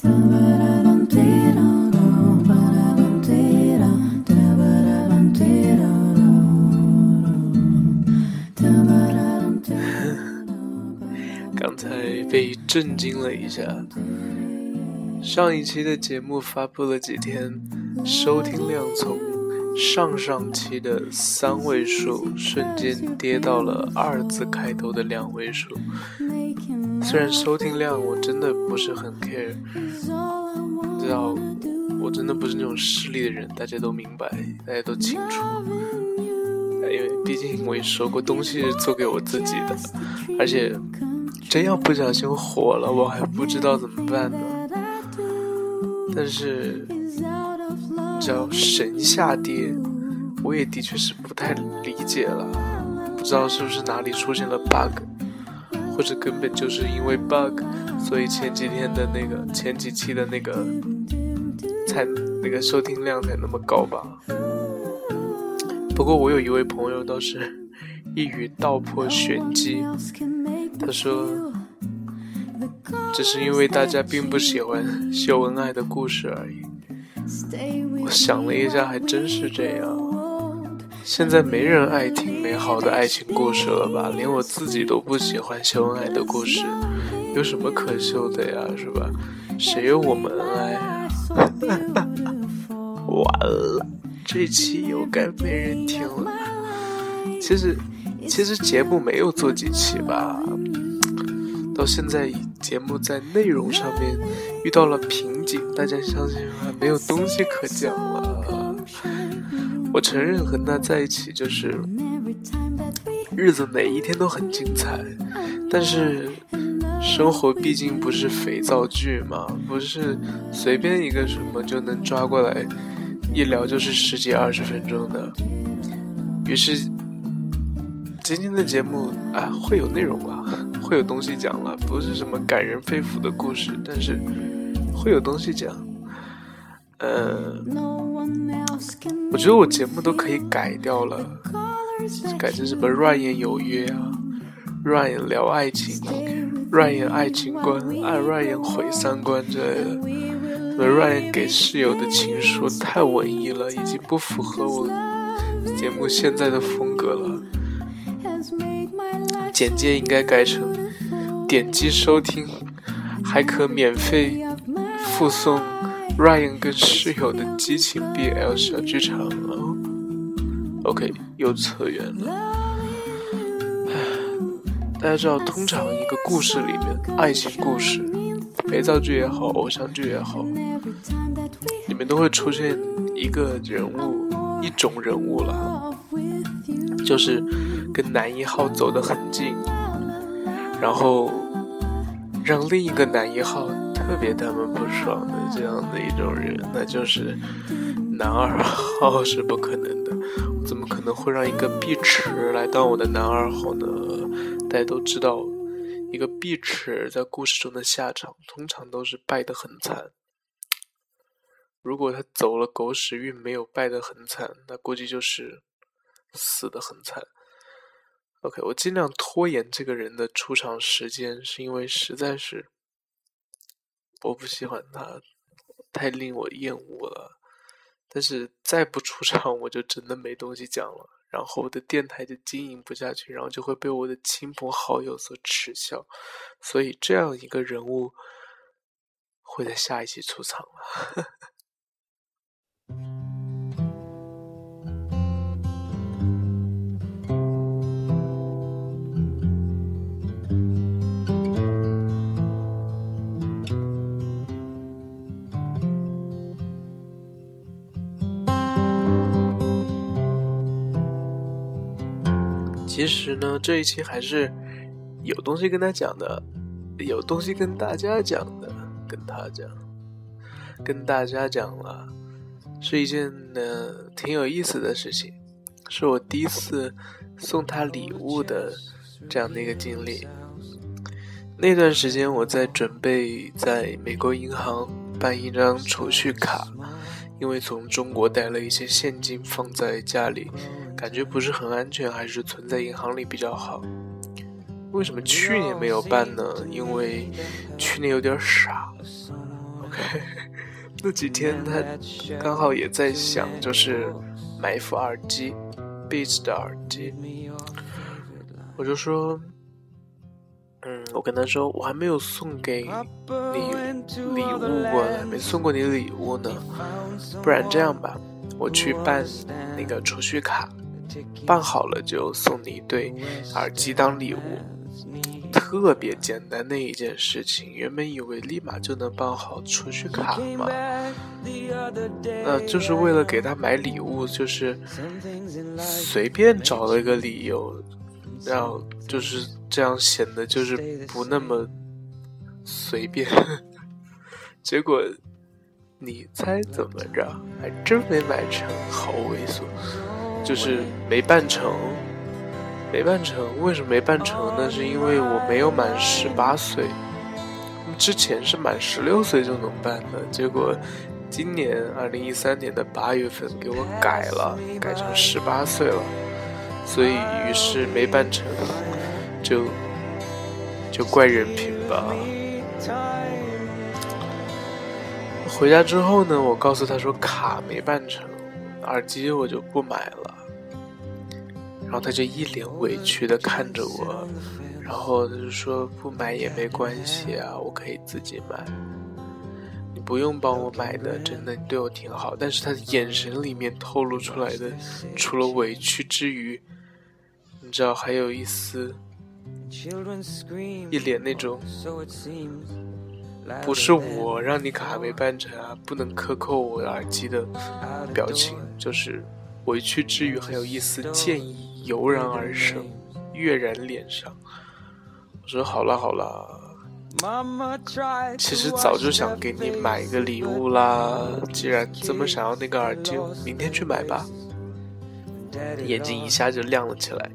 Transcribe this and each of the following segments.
刚才被震惊了一下。上一期的节目发布了几天，收听量从上上期的三位数瞬间跌到了二字开头的两位数。虽然收听量我真的不是很 care，知道我真的不是那种势利的人，大家都明白，大家都清楚。因为毕竟我也说过，东西是做给我自己的，而且真要不小心火了，我还不知道怎么办呢。但是，叫神下跌，我也的确是不太理解了，不知道是不是哪里出现了 bug，或者根本就是因为 bug，所以前几天的那个前几期的那个才那个收听量才那么高吧。不过我有一位朋友倒是一语道破玄机，他说。只是因为大家并不喜欢秀恩爱的故事而已。我想了一下，还真是这样。现在没人爱听美好的爱情故事了吧？连我自己都不喜欢秀恩爱的故事，有什么可秀的呀？是吧？谁有我们恩爱呀？完了，这期又该没人听了。其实，其实节目没有做几期吧。到现在，节目在内容上面遇到了瓶颈，大家相信吗？没有东西可讲了。我承认和他在一起就是日子每一天都很精彩，但是生活毕竟不是肥皂剧嘛，不是随便一个什么就能抓过来一聊就是十几二十分钟的。于是今天的节目啊，会有内容吧？会有东西讲了，不是什么感人肺腑的故事，但是会有东西讲。呃，我觉得我节目都可以改掉了，改成什么乱言有约啊，乱言聊爱情，乱言爱情观，爱乱言毁三观之类的，什么乱言给室友的情书，太文艺了，已经不符合我节目现在的风格了。简介应该改成。点击收听，还可免费附送 Ryan 跟室友的激情 BL 小剧场哦。OK，又扯远了。大家知道，通常一个故事里面，爱情故事、肥皂剧也好，偶像剧也好，里面都会出现一个人物，一种人物了，就是跟男一号走得很近。然后让另一个男一号特别他们不爽的这样的一种人，那就是男二号是不可能的。我怎么可能会让一个碧池来当我的男二号呢？大家都知道，一个碧池在故事中的下场通常都是败得很惨。如果他走了狗屎运，没有败得很惨，那估计就是死得很惨。OK，我尽量拖延这个人的出场时间，是因为实在是我不喜欢他，太令我厌恶了。但是再不出场，我就真的没东西讲了，然后我的电台就经营不下去，然后就会被我的亲朋好友所耻笑。所以这样一个人物会在下一期出场了。其实呢，这一期还是有东西跟他讲的，有东西跟大家讲的，跟他讲，跟大家讲了，是一件呢挺有意思的事情，是我第一次送他礼物的这样的一个经历。那段时间我在准备在美国银行办一张储蓄卡，因为从中国带了一些现金放在家里。感觉不是很安全，还是存在银行里比较好。为什么去年没有办呢？因为去年有点傻。OK，那几天他刚好也在想，就是买一副耳机，Beats 的耳机。我就说，嗯，我跟他说，我还没有送给你礼物过呢，没送过你礼物呢。不然这样吧，我去办那个储蓄卡，办好了就送你一对耳机当礼物。特别简单的一件事情，原本以为立马就能办好储蓄卡嘛，那就是为了给他买礼物，就是随便找了一个理由，然后就是这样显得就是不那么随便。结果你猜怎么着？还真没买成，好猥琐，就是没办成。没办成，为什么没办成呢？是因为我没有满十八岁，之前是满十六岁就能办的，结果今年二零一三年的八月份给我改了，改成十八岁了，所以于是没办成，就就怪人品吧。回家之后呢，我告诉他说卡没办成，耳机我就不买了。然后他就一脸委屈的看着我，然后他就说不买也没关系啊，我可以自己买，你不用帮我买的，真的你对我挺好。但是他的眼神里面透露出来的，除了委屈之余，你知道还有一丝，一脸那种，不是我让你卡没办成啊，不能克扣我耳机的表情，就是委屈之余还有一丝歉意。油然而生，跃然脸上。我说好了好了，其实早就想给你买一个礼物啦。既然这么想要那个耳机，明天去买吧。眼睛一下就亮了起来，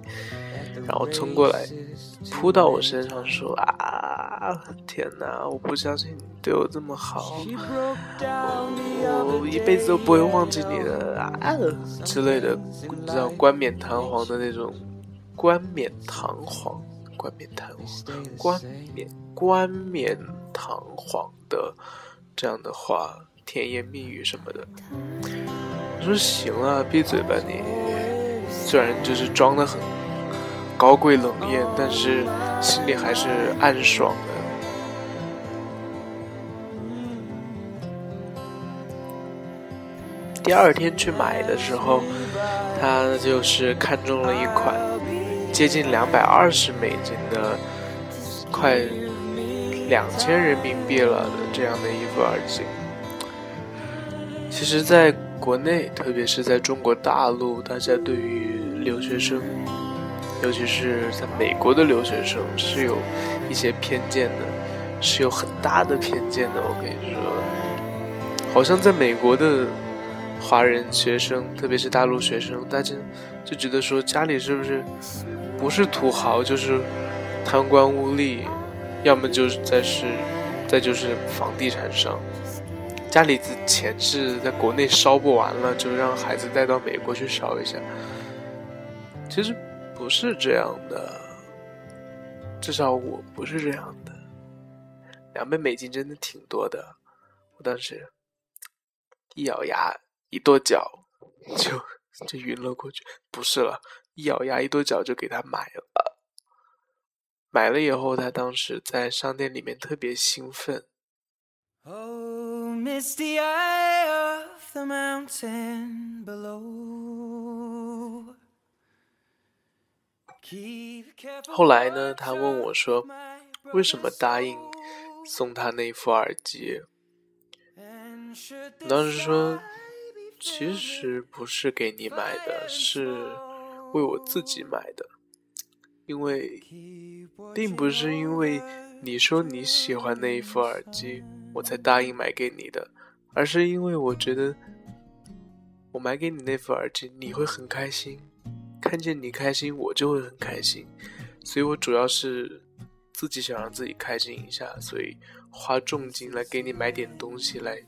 然后冲过来扑到我身上说：“啊，天哪！我不相信你对我这么好，我我一辈子都不会忘记你的啊之类的，你知道冠冕堂皇的那种，冠冕堂皇，冠冕堂皇，冠冕冠冕堂皇的这样的话，甜言蜜语什么的。我说行了，闭嘴吧你，虽然就是装的很。”高贵冷艳，但是心里还是暗爽的。第二天去买的时候，他就是看中了一款接近两百二十美金的，快两千人民币了的这样的一副耳机。其实，在国内，特别是在中国大陆，大家对于留学生。尤其是在美国的留学生是有一些偏见的，是有很大的偏见的。我跟你说，好像在美国的华人学生，特别是大陆学生，大家就觉得说家里是不是不是土豪就是贪官污吏，要么就是在是再就是房地产商，家里的钱是在国内烧不完了，就让孩子带到美国去烧一下。其实。不是这样的，至少我不是这样的。两倍美金真的挺多的，我当时一咬牙一跺脚就就晕了过去。不是了，一咬牙一跺脚就给他买了。买了以后，他当时在商店里面特别兴奋。后来呢，他问我说：“为什么答应送他那副耳机？”当时说：“其实不是给你买的，是为我自己买的，因为并不是因为你说你喜欢那一副耳机，我才答应买给你的，而是因为我觉得我买给你那副耳机，你会很开心。”看见你开心，我就会很开心，所以我主要是自己想让自己开心一下，所以花重金来给你买点东西来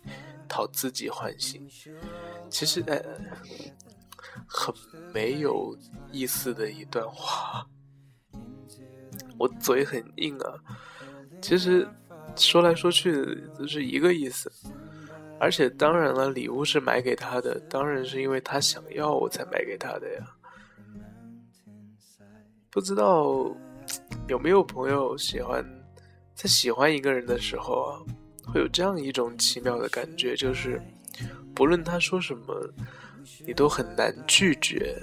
讨自己欢心。其实呃，很没有意思的一段话，我嘴很硬啊。其实说来说去都是一个意思。而且当然了，礼物是买给他的，当然是因为他想要我才买给他的呀。不知道有没有朋友喜欢，在喜欢一个人的时候啊，会有这样一种奇妙的感觉，就是不论他说什么，你都很难拒绝。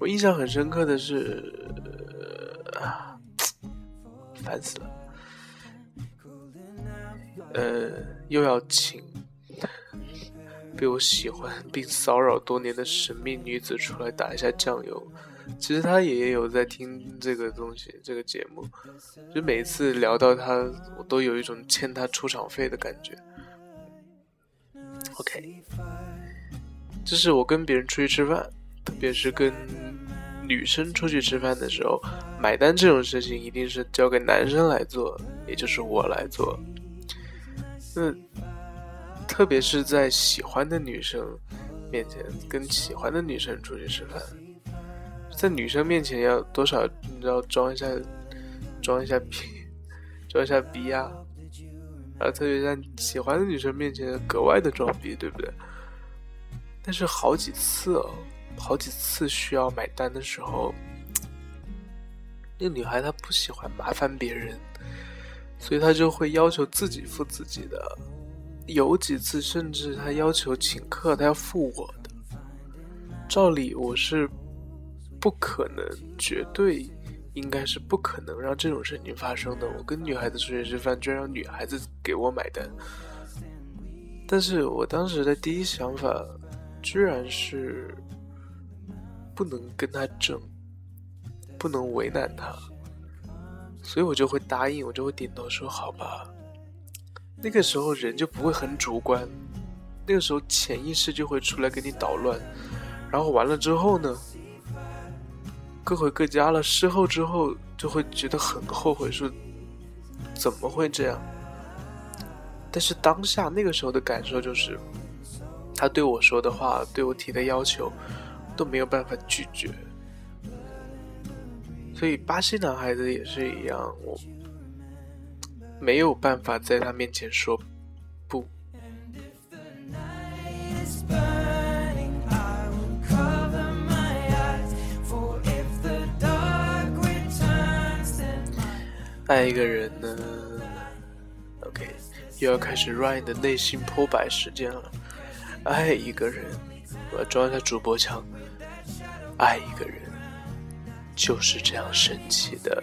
我印象很深刻的是，啊，烦死了。呃，又要请被我喜欢并骚扰多年的神秘女子出来打一下酱油。其实他也有在听这个东西，这个节目。就每次聊到他，我都有一种欠他出场费的感觉。OK，就是我跟别人出去吃饭，特别是跟女生出去吃饭的时候，买单这种事情一定是交给男生来做，也就是我来做。那特别是在喜欢的女生面前，跟喜欢的女生出去吃饭，在女生面前要多少，你知道装一下，装一下逼，装一下逼啊！啊，特别在喜欢的女生面前格外的装逼，对不对？但是好几次哦，好几次需要买单的时候，那女孩她不喜欢麻烦别人。所以她就会要求自己付自己的，有几次甚至她要求请客，她要付我的。照理我是不可能，绝对应该是不可能让这种事情发生的。我跟女孩子出去吃饭，居然让女孩子给我买单。但是我当时的第一想法，居然是不能跟他争，不能为难他。所以我就会答应，我就会点头说好吧。那个时候人就不会很主观，那个时候潜意识就会出来给你捣乱，然后完了之后呢，各回各家了。事后之后就会觉得很后悔，说怎么会这样？但是当下那个时候的感受就是，他对我说的话，对我提的要求，都没有办法拒绝。所以巴西男孩子也是一样，我没有办法在他面前说爱一个人呢，OK，又要开始 Ryan 的内心剖白时间了。爱一个人，我要装一下主播腔。爱一个人。就是这样神奇的，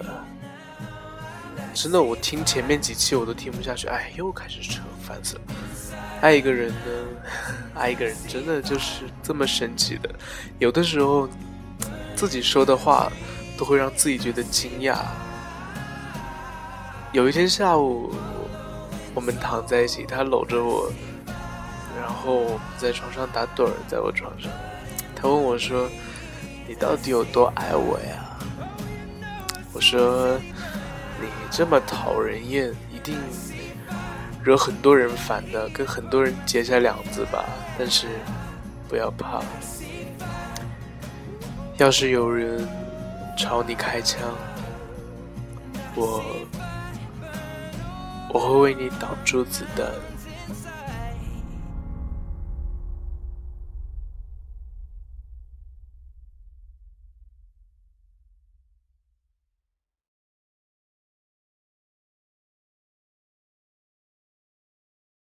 真的，我听前面几期我都听不下去，哎，又开始扯，烦死了。爱一个人呢，爱一个人真的就是这么神奇的，有的时候自己说的话都会让自己觉得惊讶。有一天下午，我们躺在一起，他搂着我，然后我们在床上打盹儿，在我床上，他问我说：“你到底有多爱我呀？”我说：“你这么讨人厌，一定惹很多人烦的，跟很多人结下梁子吧。但是不要怕，要是有人朝你开枪，我我会为你挡住子弹。”